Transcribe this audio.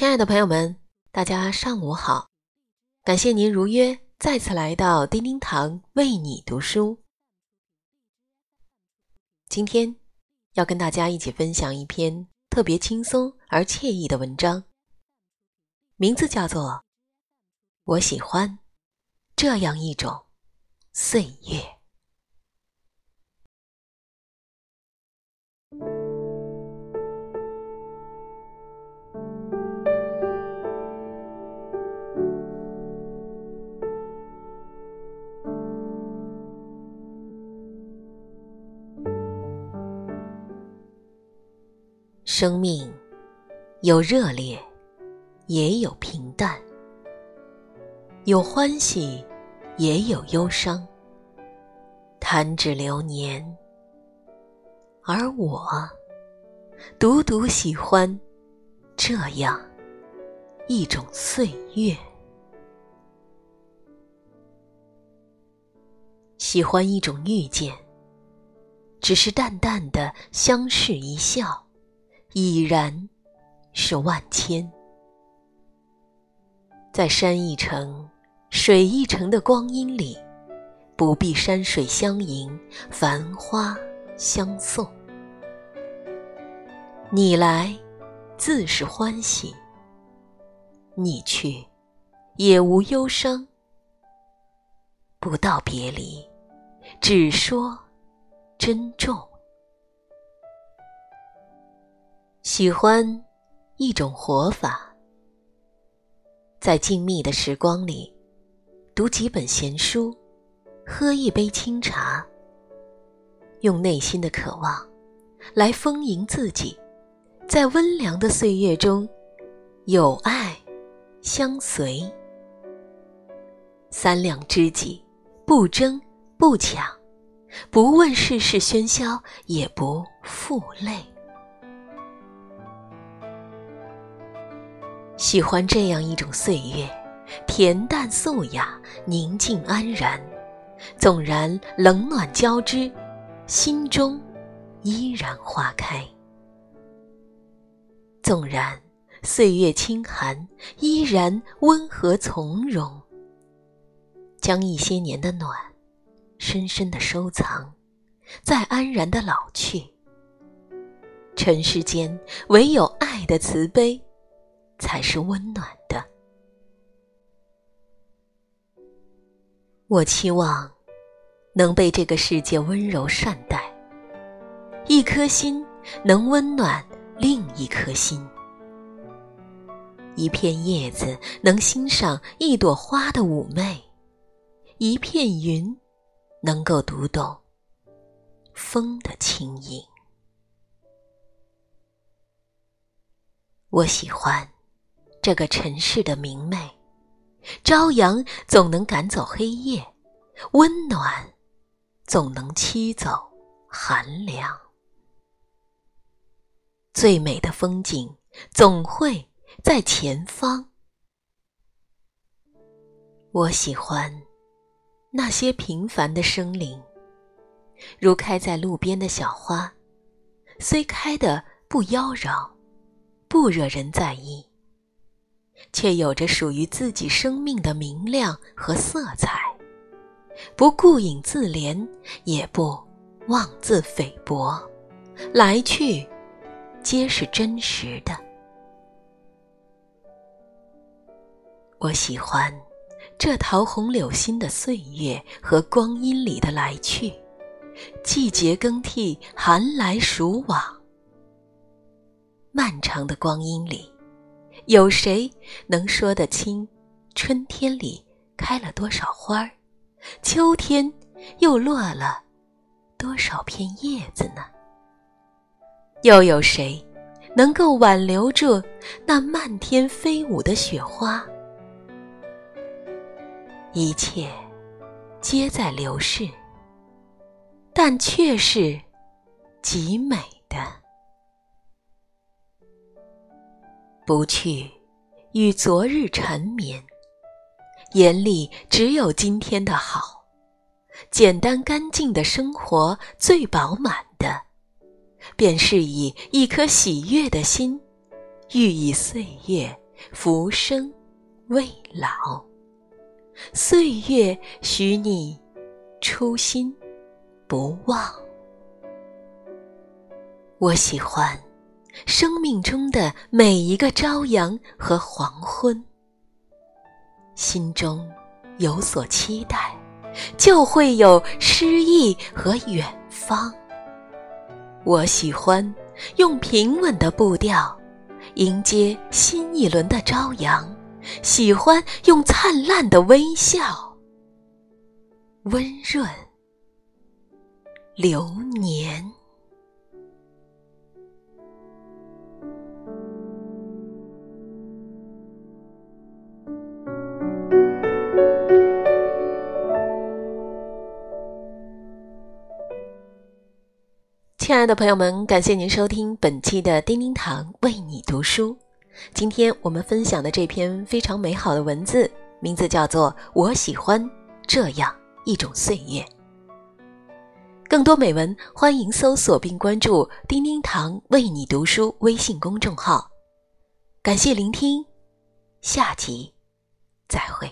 亲爱的朋友们，大家上午好！感谢您如约再次来到叮叮堂为你读书。今天要跟大家一起分享一篇特别轻松而惬意的文章，名字叫做《我喜欢这样一种岁月》。生命有热烈，也有平淡；有欢喜，也有忧伤。弹指流年，而我独独喜欢这样一种岁月，喜欢一种遇见，只是淡淡的相视一笑。已然是万千，在山一程、水一程的光阴里，不必山水相迎，繁花相送。你来自是欢喜，你去也无忧伤。不道别离，只说珍重。喜欢一种活法，在静谧的时光里，读几本闲书，喝一杯清茶，用内心的渴望来丰盈自己，在温凉的岁月中，有爱相随，三两知己，不争不抢，不问世事喧嚣，也不负累。喜欢这样一种岁月，恬淡素雅，宁静安然。纵然冷暖交织，心中依然花开；纵然岁月清寒，依然温和从容。将一些年的暖，深深的收藏，再安然的老去。尘世间，唯有爱的慈悲。才是温暖的。我期望能被这个世界温柔善待，一颗心能温暖另一颗心，一片叶子能欣赏一朵花的妩媚，一片云能够读懂风的轻盈。我喜欢。这个城市的明媚，朝阳总能赶走黑夜，温暖总能驱走寒凉。最美的风景总会在前方。我喜欢那些平凡的生灵，如开在路边的小花，虽开的不妖娆，不惹人在意。却有着属于自己生命的明亮和色彩，不顾影自怜，也不妄自菲薄，来去皆是真实的。我喜欢这桃红柳新的岁月和光阴里的来去，季节更替，寒来暑往，漫长的光阴里。有谁能说得清，春天里开了多少花儿，秋天又落了多少片叶子呢？又有谁能够挽留住那漫天飞舞的雪花？一切皆在流逝，但却是极美的。不去与昨日缠绵，眼里只有今天的好。简单干净的生活最饱满的，便是以一颗喜悦的心，寓意岁月浮生未老。岁月许你初心不忘。我喜欢生命中的每一个朝阳和黄昏。心中有所期待，就会有诗意和远方。我喜欢用平稳的步调迎接新一轮的朝阳，喜欢用灿烂的微笑温润流年。亲爱的朋友们感谢您收听本期的叮叮堂为你读书今天我们分享的这篇非常美好的文字名字叫做我喜欢这样一种岁月。更多美文欢迎搜索并关注叮叮堂为你读书微信公众号感谢聆听下集再会。